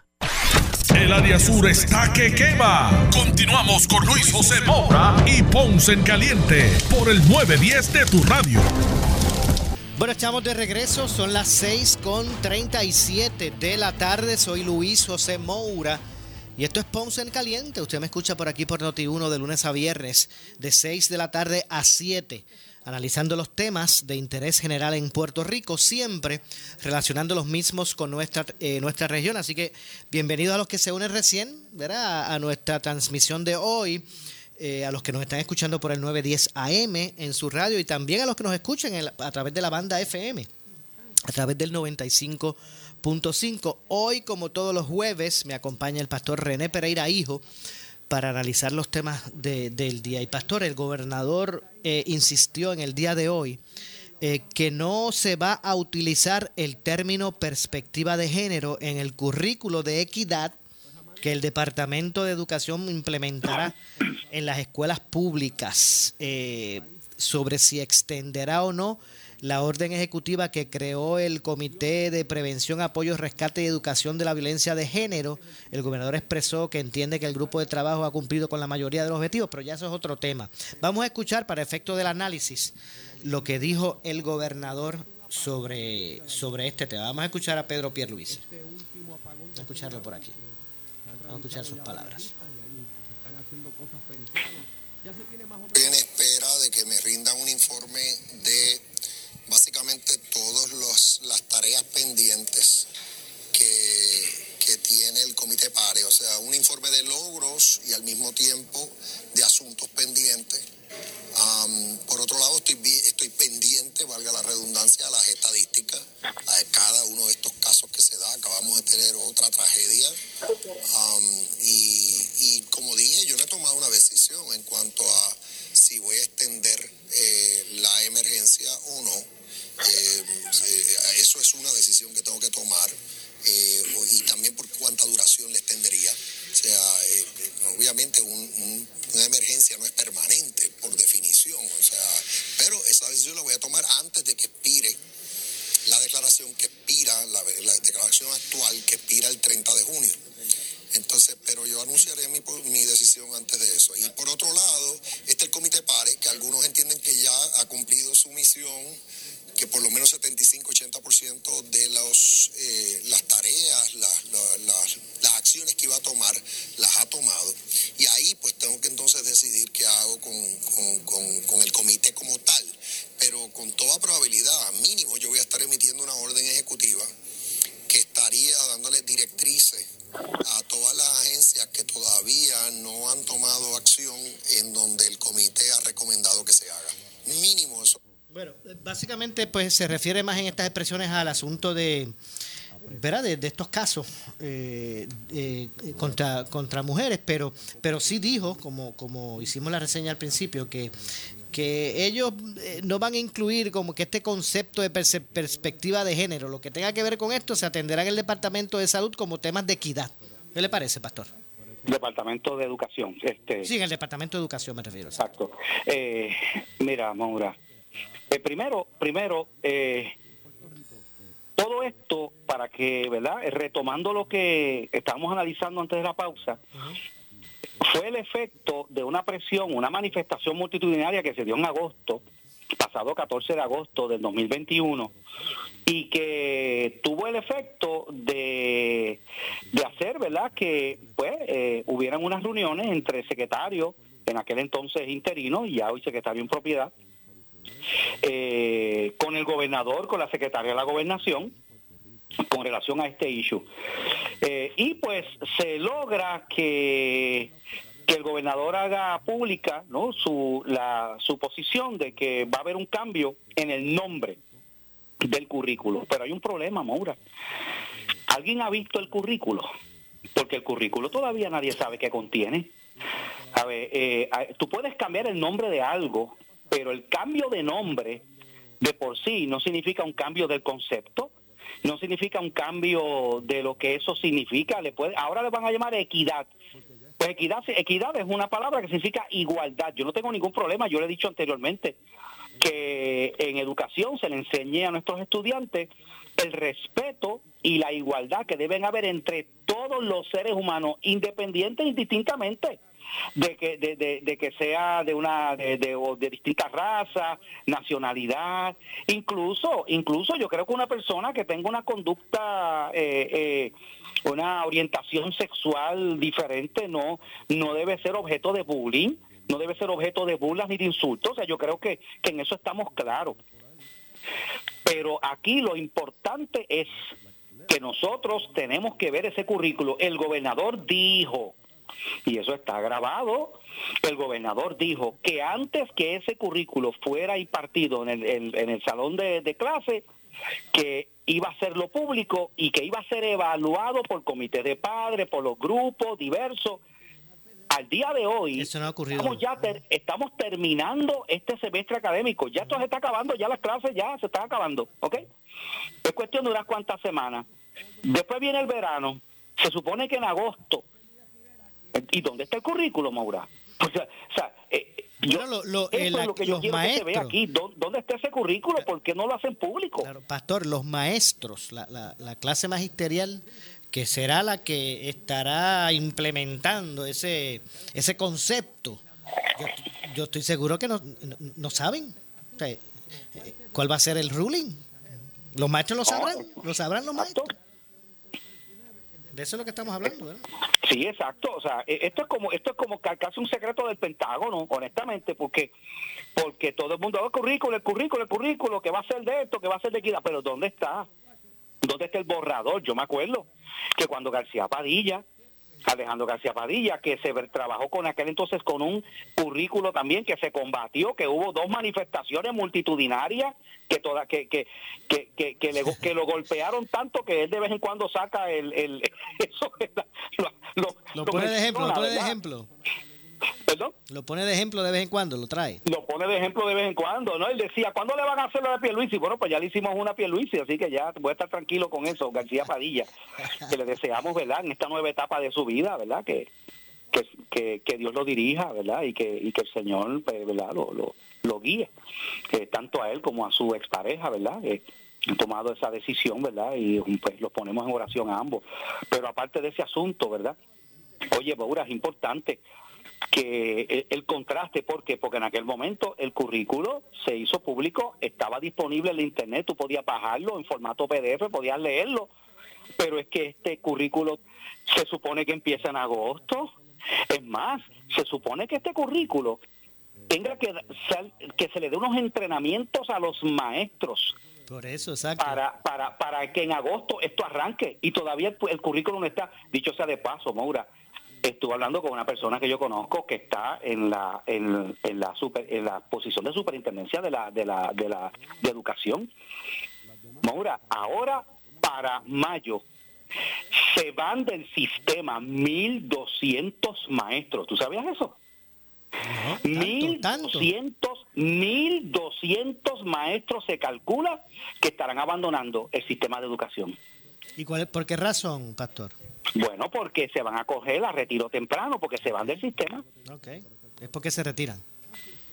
El área sur está que quema. Continuamos con Luis José Moura y Ponce en Caliente por el 910 de tu radio. Bueno, estamos de regreso, son las 6 con 37 de la tarde. Soy Luis José Moura y esto es Ponce en Caliente. Usted me escucha por aquí por Noti1 de lunes a viernes, de 6 de la tarde a 7 analizando los temas de interés general en Puerto Rico, siempre relacionando los mismos con nuestra, eh, nuestra región. Así que bienvenidos a los que se unen recién a nuestra transmisión de hoy. Eh, a los que nos están escuchando por el 910 AM en su radio y también a los que nos escuchan a través de la banda FM, a través del 95.5. Hoy, como todos los jueves, me acompaña el pastor René Pereira Hijo para analizar los temas de- del día. Y pastor, el gobernador eh, insistió en el día de hoy eh, que no se va a utilizar el término perspectiva de género en el currículo de equidad que el Departamento de Educación implementará en las escuelas públicas eh, sobre si extenderá o no la orden ejecutiva que creó el Comité de Prevención, Apoyo, Rescate y Educación de la Violencia de Género. El gobernador expresó que entiende que el grupo de trabajo ha cumplido con la mayoría de los objetivos, pero ya eso es otro tema. Vamos a escuchar para efecto del análisis lo que dijo el gobernador sobre, sobre este tema. Vamos a escuchar a Pedro Pierluisi. A escucharlo por aquí. A escuchar sus palabras. Estoy en espera de que me rindan un informe de básicamente todas las tareas pendientes que, que tiene el comité PARE, o sea, un informe de logros y al mismo tiempo de asuntos pendientes. Am, por otro lado, estoy, estoy pendiente, valga la redundancia, a las estadísticas de cada uno de estos casos que se da. Acabamos de tener otra tragedia. Am, y, y como dije, yo no he tomado una decisión en cuanto a si voy a extender eh, la emergencia o no. Eh, eh, eso es una decisión que tengo que tomar. y también por cuánta duración le extendería. O sea, obviamente un- un- una emergencia no es permanente por definición. Pero esa decisión la voy a tomar antes de que expire la declaración que expira, la, la declaración actual que expira el 30 de junio. Entonces, pero yo anunciaré mi, decisión antes de eso. Y por otro lado, está el Comité PARE, que algunos entienden que ya ha cumplido su misión, que por lo menos 75-80% de los, eh, las tareas, las, la- las- acciones que iba a tomar, las ha tomado. Y ahí pues tengo que entonces decidir qué hago con, con- con- con el comité como tal. Pero con toda probabilidad, mínimo, yo voy a estar emitiendo una orden ejecutiva que estaría dándole directrices a todas las agencias que todavía no han tomado acción en donde el comité ha recomendado que se haga. Mínimo eso. Bueno, básicamente pues se refiere más en estas expresiones al asunto de, ¿verdad? de, estos casos eh, eh, contra, contra mujeres, pero, pero sí dijo, como, como hicimos la reseña al principio, que, que ellos eh, no van a incluir como que este concepto de perspectiva de género, lo que tenga que ver con esto se atenderá en el Departamento de Salud como temas de equidad. ¿Qué le parece, Pastor? Departamento de Educación. Este, Sí, en el Departamento de Educación me refiero. Exacto. Eh, mira, Maura. eh, primero, primero, eh, Todo esto para que, ¿verdad? Eh, Retomando lo que estábamos analizando antes de la pausa, fue el efecto de una presión, una manifestación multitudinaria que se dio en agosto, pasado 14 de agosto del 2021, y que tuvo el efecto de, de hacer, ¿verdad?, que pues eh, hubieran unas reuniones entre secretarios, en aquel entonces interino y ya hoy secretario en propiedad, eh, con el gobernador, con la secretaria de la gobernación, con relación a este issue. Eh, y pues se logra que, que el gobernador haga pública ¿no? su, la, su posición de que va a haber un cambio en el nombre del currículo. Pero hay un problema, Maura. ¿Alguien ha visto el currículo? Porque el currículo todavía nadie sabe qué contiene. A ver, eh, tú puedes cambiar el nombre de algo, pero el cambio de nombre de por sí no significa un cambio del concepto, no significa un cambio de lo que eso significa. Le puede, ahora le van a llamar equidad. Pues equidad, equidad es una palabra que significa igualdad. Yo no tengo ningún problema, yo le he dicho anteriormente que en educación se le enseñe a nuestros estudiantes el respeto y la igualdad que deben haber entre todos los seres humanos, independientes y distintamente de que de, de- que sea de una de, de distintas razas, nacionalidad, incluso incluso yo creo que una persona que tenga una conducta eh, eh, una orientación sexual diferente no no debe ser objeto de bullying, no debe ser objeto de burlas ni de insultos, o sea, yo creo que, que en eso estamos claros. Pero aquí lo importante es que nosotros tenemos que ver ese currículo. El gobernador dijo, y eso está grabado, el gobernador dijo que antes que ese currículo fuera impartido en el, en- en el salón de, de clase, que iba a hacerlo público y que iba a ser evaluado por comité de padres, por los grupos diversos. Al día de hoy, Eso no ha ocurrido. estamos ya ter- estamos terminando este semestre académico. Ya esto se está acabando, ya las clases ya se están acabando, ¿ok? Es cuestión de unas cuantas semanas. Después viene el verano. Se supone que en agosto. ¿Y dónde está el currículo, Maura? O sea, o sea, eh, yo- Bueno, lo- lo- eso el- es lo que yo que se vea maestros. aquí. ¿Dó- ¿Dónde está ese currículo? ¿Por qué no lo hacen público? Pastor, los maestros, la, la- la clase magisterial que será la que estará implementando ese, ese concepto, yo, yo estoy seguro que no, no, no saben O sea, eh, cuál va a ser el ruling. ¿Los maestros lo sabrán? ¿Lo sabrán los maestros? De eso es lo que estamos hablando. Sí, exacto. O sea, eh, esto es como esto es como ca- casi un secreto del Pentágono, honestamente, porque porque todo el mundo "Oh, el currículo, el currículo, el currículo, que va a ser de esto, que va a ser de equidad, pero ¿dónde está? ¿Dónde está el borrador? Yo me acuerdo que cuando García Padilla, Alejandro García Padilla, que se trabajó con aquel entonces con un currículo también que se combatió, que hubo dos manifestaciones multitudinarias que toda que que que, que, que le- que lo golpearon tanto que él de vez en cuando saca el, el eso lo, lo- Lo lo pone de ejemplo, lo pone de ejemplo. ¿Perdón? Lo pone de ejemplo de vez en cuando, lo trae. lo de ejemplo de vez en cuando, ¿no? Él decía, ¿cuándo le van a hacer lo de Pierluisi? Bueno, pues ya le hicimos una a Pierluisi, así que ya voy a estar tranquilo con eso, García Padilla, que le deseamos, ¿verdad? En esta nueva etapa de su vida, ¿verdad? Que, que, que, que Dios lo dirija, ¿verdad? Y que, y que el Señor, pues, ¿verdad? Lo, lo, lo guíe, eh, tanto a él como a su expareja, ¿verdad? Eh, han tomado esa decisión, ¿verdad? Y pues los ponemos en oración a ambos. Pero aparte de ese asunto, ¿verdad? Oye, Baura, es importante que el, el contraste, ¿por qué? Porque en aquel momento el currículo se hizo público, estaba disponible en la internet, tú podías bajarlo en formato PDF, podías leerlo, pero es que este currículo se supone que empieza en agosto. Es más, se supone que este currículo tenga que, que se le dé unos entrenamientos a los maestros Por eso, exacto. para, para, para que en agosto esto arranque y todavía el, el currículum no está, dicho sea de paso, Maura, estuve hablando con una persona que yo conozco que está en la en, en la super, en la posición de superintendencia de la de la de la de educación. Maura, ahora para mayo se van del sistema 1200 maestros, ¿tú sabías eso? 1200 1200 maestros se calcula que estarán abandonando el sistema de educación. ¿Y cuál, por qué razón, pastor? Bueno, porque se van a coger a retiro temprano, porque se van del sistema. Ok. Es porque se retiran.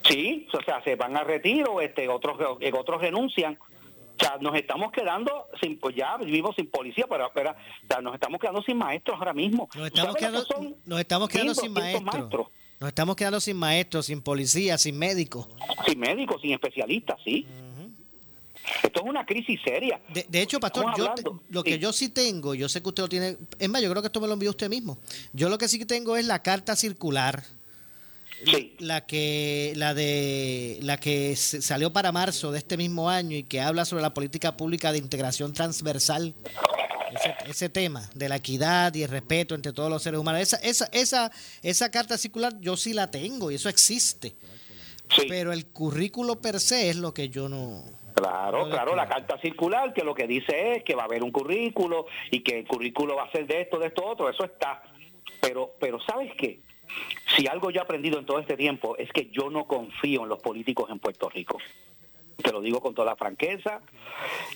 Sí, o sea, se van a retiro, este, otros, eh, otros renuncian O sea, nos estamos quedando sin, pues ya vivimos sin policía, pero, pero o sea, nos estamos quedando sin maestros ahora mismo. Nos estamos ¿Sabes lo quedando, que son nos estamos quedando 1.200 sin maestros. maestros? Nos estamos quedando sin maestros, sin policías, sin médicos. Sin médicos, sin especialistas, sí. Esto es una crisis seria. De, de hecho, pastor, yo lo que yo sí tengo, yo sé que usted lo tiene, es más, yo creo que esto me lo envió usted mismo. Yo lo que sí tengo es la carta circular. La que la de la que salió para marzo de este mismo año y que habla sobre la política pública de integración transversal. Ese, ese tema de la equidad y el respeto entre todos los seres humanos. Esa, esa, esa, esa carta circular yo sí la tengo y eso existe. Pero el currículo per se es lo que yo no... Claro, claro, la carta circular que lo que dice es que va a haber un currículo y que el currículo va a ser de esto, de esto, otro, eso está. Pero, pero ¿sabes qué? Si algo yo he aprendido en todo este tiempo es que yo no confío en los políticos en Puerto Rico. Te lo digo con toda la franqueza.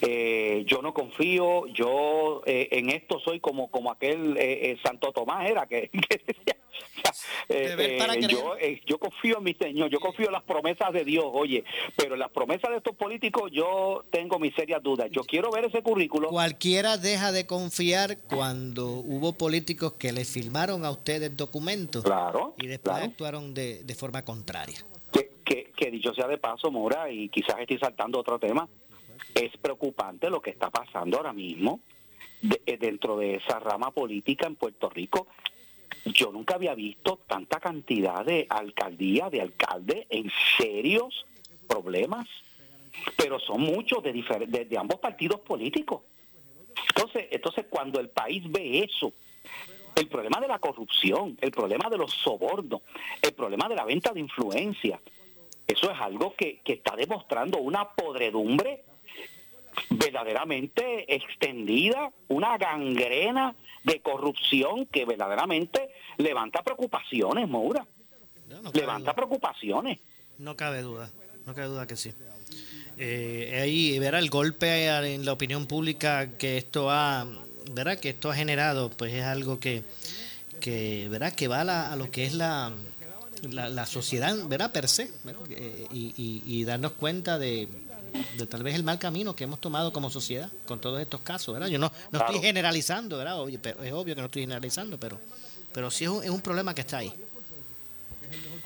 Eh, yo no confío, yo eh, en esto soy como como aquel eh, eh, Santo Tomás era que, que decía, eh, para eh, yo, yo confío en mi Señor, yo confío en las promesas de Dios, oye, pero en las promesas de estos políticos yo tengo mis serias dudas. Yo quiero ver ese currículo. Cualquiera deja de confiar cuando hubo políticos que le firmaron a ustedes documentos Claro, y después claro. actuaron de, de forma contraria. Que, dicho sea de paso, Mora, y quizás estoy saltando otro tema, es preocupante lo que está pasando ahora mismo eh, dentro de esa rama política en Puerto Rico. Yo nunca había visto tanta cantidad de alcaldías, de alcaldes en serios problemas, pero son muchos de, de, de ambos partidos políticos. Entonces, entonces cuando el país ve eso, el problema de la corrupción, el problema de los sobornos, el problema de la venta de influencia, eso es algo que, que está demostrando una podredumbre verdaderamente extendida, una gangrena de corrupción que verdaderamente levanta preocupaciones, Moura. levanta preocupaciones. No cabe duda, no cabe duda que sí. Eh, ahí verá el golpe en la opinión pública que esto ha, verá que esto ha generado, pues es algo que, que verá que va a, la- a lo que es la, la, la sociedad, verá per se, ¿verdad? Eh, y, y- y darnos cuenta de, de tal vez el mal camino que hemos tomado como sociedad con todos estos casos, ¿verdad? Yo no, no Claro. estoy generalizando, ¿verdad? Pero es obvio que no estoy generalizando, pero, pero sí es un, es un problema que está ahí.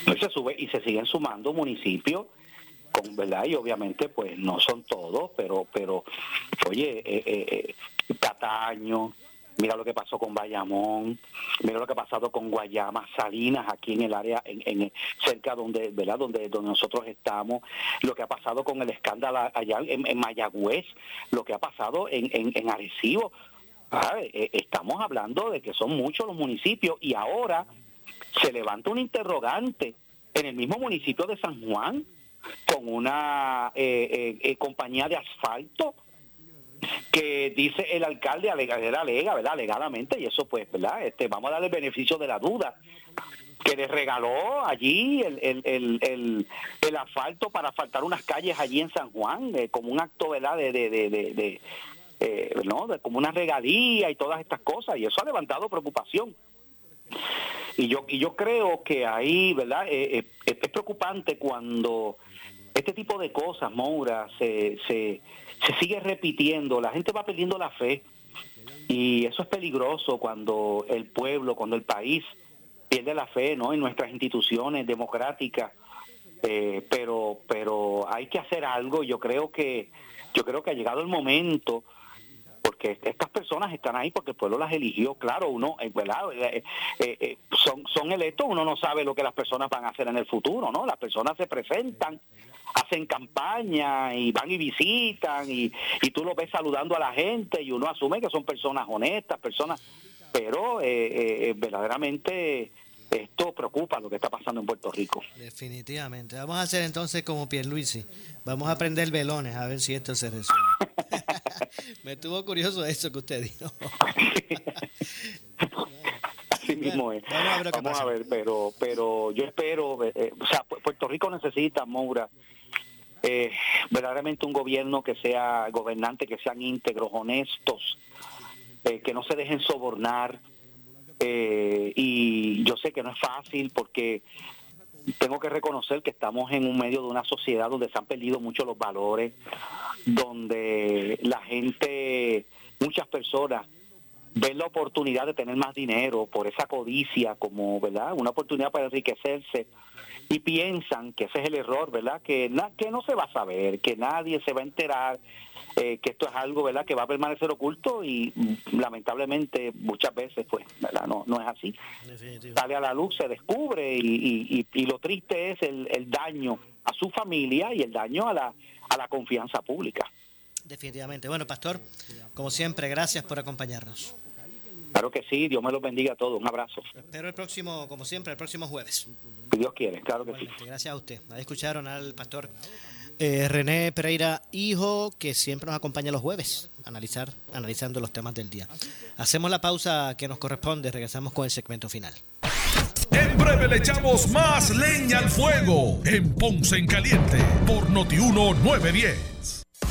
Y se sube y se siguen sumando municipios con verdad y obviamente pues no son todos pero pero oye eh, eh, eh, Cataño mira lo que pasó con Bayamón mira lo que ha pasado con Guayama Salinas aquí en el área en, cerca donde verdad donde donde nosotros estamos. Lo que ha pasado con el escándalo allá en, Mayagüez lo que ha pasado en en, en Arecibo. Eh, estamos hablando de que son muchos los municipios y ahora se levanta un interrogante en el mismo municipio de San Juan con una eh, eh, eh, compañía de asfalto que dice el alcalde alega, él alega, ¿verdad? Alegadamente, y eso pues, ¿verdad? Este, vamos a darle el beneficio de la duda, que le regaló allí el, el, el, el, asfalto para asfaltar unas calles allí en San Juan, eh, como un acto, ¿verdad? De, de, de, eh, ¿no? De- como una regalía y todas estas cosas, y eso ha levantado preocupación. Y yo, y yo creo que ahí, ¿verdad? Eh, eh, es preocupante cuando este tipo de cosas, Moura, se, se, se sigue repitiendo, la gente va perdiendo la fe y eso es peligroso cuando el pueblo, cuando el país pierde la fe ¿no? en nuestras instituciones democráticas. Eh, pero pero hay que hacer algo yo creo que yo creo que ha llegado el momento porque estas personas están ahí porque el pueblo las eligió claro uno eh, ¿verdad? Eh, eh, son son electos uno no sabe lo que las personas van a hacer en el futuro no las personas se presentan hacen campaña y van y visitan y, y tú lo ves saludando a la gente y uno asume que son personas honestas personas pero eh, verdaderamente esto preocupa lo que está pasando en Puerto Rico Definitivamente. Vamos a hacer entonces como Pierluisi. Vamos a prender velones a ver si esto se resuelve. Me estuvo curioso eso que usted dijo. Así mismo es. vamos a ver Vamos a pero, pero yo espero, eh, eh, o sea, Pu- Puerto Rico necesita, Moura, eh, verdaderamente un gobierno que sea gobernante, que sean íntegros, honestos, eh, que no se dejen sobornar. Eh, y yo sé que no es fácil porque tengo que reconocer que estamos en un medio de una sociedad donde se han perdido mucho los valores, donde la gente, muchas personas ven la oportunidad de tener más dinero por esa codicia como, ¿verdad? Una oportunidad para enriquecerse y piensan que ese es el error, ¿verdad? Que, na- que no se va a saber, que nadie se va a enterar, eh, que esto es algo, ¿verdad? Que va a permanecer oculto y mm, lamentablemente muchas veces, pues, ¿verdad? No, no es así. Sale a la luz, se descubre y, y- y- y lo triste es el, el daño a su familia y el daño a la, a la confianza pública. Definitivamente. Bueno, Pastor, como siempre, gracias por acompañarnos. Claro que sí, Dios me los bendiga a todos. Un abrazo. Espero el próximo, como siempre, el próximo jueves. Si Dios quiere, claro que sí. Gracias a usted. Ahí escucharon al pastor eh, René Pereira, hijo, que siempre nos acompaña los jueves, analizar, analizando los temas del día. Hacemos la pausa que nos corresponde, regresamos con el segmento final. En breve le echamos más leña al fuego en Ponce en Caliente por Notiuno 910.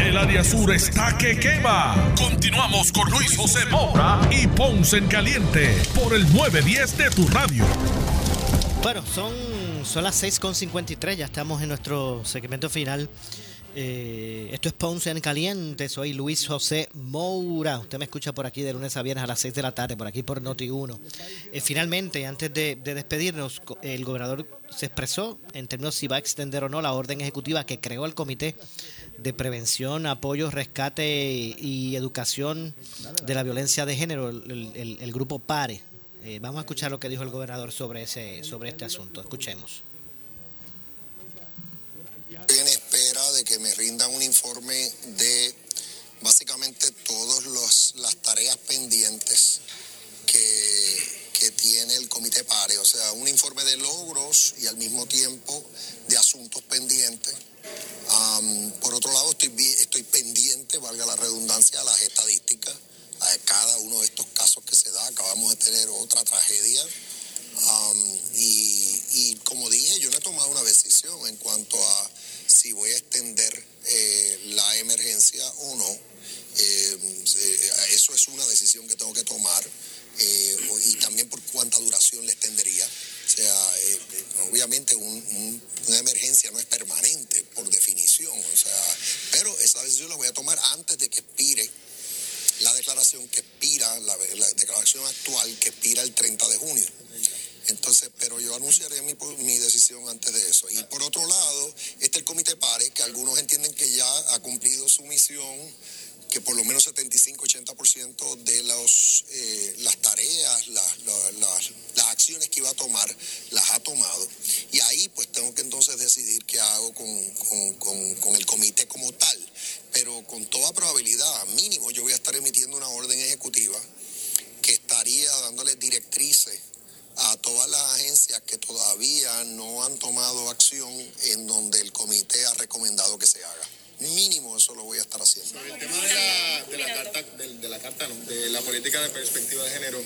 El área sur está que quema. Continuamos con Luis José Moura y Ponce en Caliente por el 910 de tu radio. Bueno, son, son las 6.53, ya estamos en nuestro segmento final. Eh, esto es Ponce en Caliente, soy Luis José Moura. Usted me escucha por aquí de lunes a viernes a las 6 de la tarde, por aquí por Noti1. Eh, finalmente, antes de, de despedirnos, el gobernador se expresó en términos si va a extender o no la orden ejecutiva que creó el Comité de Prevención, Apoyo, Rescate y Educación de la Violencia de Género, el, grupo PARE. Eh, vamos a escuchar lo que dijo el gobernador sobre, ese, sobre este asunto. Escuchemos. Estoy en espera de que me rindan un informe de básicamente todas las tareas pendientes que, que tiene el Comité PARE, o sea, un informe de logros y al mismo tiempo de asuntos pendientes. Por otro lado, estoy, estoy pendiente, valga la redundancia, a las estadísticas, a cada uno de estos casos que se da. Acabamos de tener otra tragedia. Y, como dije, yo no he tomado una decisión en cuanto a si voy a extender eh, la emergencia o no. Eh, eh, eso es una decisión que tengo que tomar eh, y también por cuánta duración le extendería. Sea, eh, eh, obviamente un- un- una emergencia no es permanente por definición, o sea, pero esa decisión la voy a tomar antes de que expire la declaración que expira, la, la declaración actual que expira el 30 de junio. Entonces, pero yo anunciaré mi, mi decisión antes de eso. Y por otro lado, este el Comité PARE, que algunos entienden que ya ha cumplido su misión, que por lo menos 75-80% de los, eh, las tareas, las, la- las- las acciones que iba a tomar, las ha tomado. Y ahí pues tengo que entonces decidir qué hago con, con- con- con el comité como tal. Pero con toda probabilidad, mínimo, yo voy a estar emitiendo una orden ejecutiva que estaría dándole directrices a todas las agencias que todavía no han tomado acción en donde el comité ha recomendado que se haga. Mínimo eso lo voy a estar haciendo. El tema de la, de la carta, de, de la carta, no, de la política de perspectiva de género,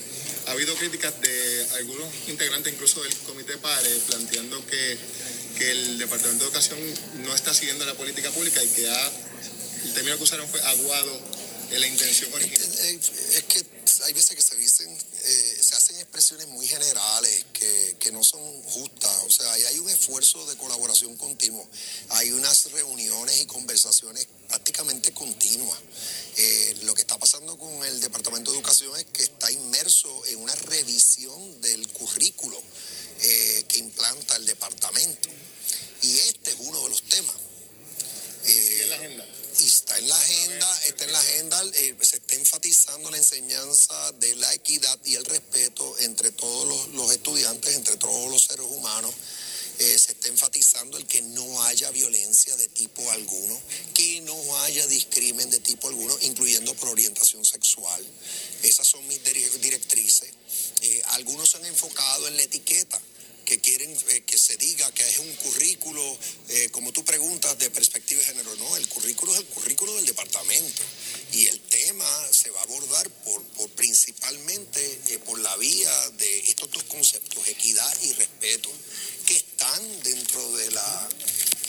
ha habido críticas de algunos integrantes, incluso del comité PARE, planteando que, que el Departamento de Educación no está siguiendo la política pública y que ha, el término que usaron fue aguado en la intención original. Es que hay veces que se dicen, eh, se hacen expresiones muy generales que, que no son justas. O sea, ahí hay un esfuerzo de colaboración continuo. Hay unas reuniones y conversaciones prácticamente continuas. Eh, lo que está pasando con el Departamento de Educación es que está inmerso en una revisión del currículo. eh, que implanta el departamento. Y este es uno de los temas. Eh, y está en la agenda, está en la agenda, eh, se está enfatizando la enseñanza de la equidad y el respeto entre todos los, estudiantes, entre todos los seres humanos. Eh, se está enfatizando el que no haya violencia de tipo alguno, que no haya discrimen de tipo alguno, incluyendo por orientación sexual. Esas son mis dire- directrices. Eh, algunos se han enfocado en la etiqueta que quieren eh, que se diga que es un currículo, eh, como tú preguntas, de perspectiva de género. No, el currículo es el currículo del departamento y el tema se va a abordar por, por principalmente eh, por la vía de estos dos conceptos, equidad y respeto, que están dentro de la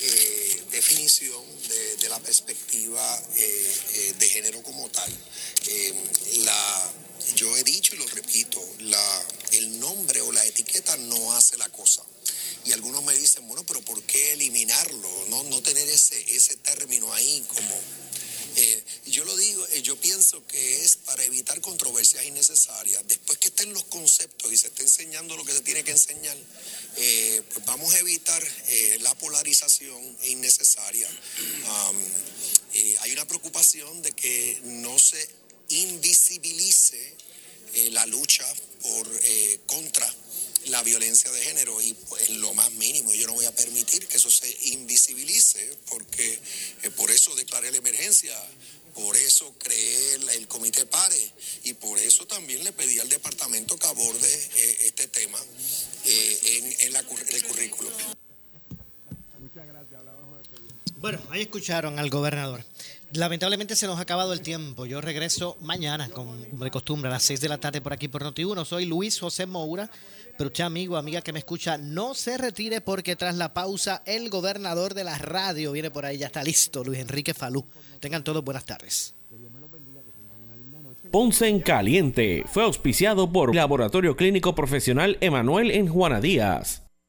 eh, definición de, de la perspectiva eh, eh, de género como tal. Eh, la, yo he dicho y lo repito, la, el nombre o la etiqueta no hace la cosa. Y algunos me dicen, bueno, pero ¿por qué eliminarlo? No, no tener ese, ese término ahí como... eh, yo lo digo, eh, yo pienso que es para evitar controversias innecesarias. Después que estén los conceptos y se esté enseñando lo que se tiene que enseñar, eh, pues vamos a evitar la polarización innecesaria. Hay una preocupación de que no se invisibilice la lucha por contra la violencia de género y pues, lo más mínimo yo no voy a permitir que eso se invisibilice porque eh, por eso declaré la emergencia por eso creé el, el comité PARE y por eso también le pedí al departamento que aborde eh, este tema eh, en, en la en el currículo. Bueno, ahí escucharon al gobernador. Lamentablemente se nos ha acabado el tiempo. Yo regreso mañana, como de costumbre, a las 6 de la tarde por aquí por Noti1. Soy Luis José Moura. Pero usted, amigo, amiga que me escucha, no se retire porque tras la pausa, el gobernador de la radio viene por ahí. Ya está listo, Luis Enrique Falú. Tengan todos buenas tardes. Ponce en Caliente fue auspiciado por Laboratorio Clínico Profesional Emanuel en Juana Díaz.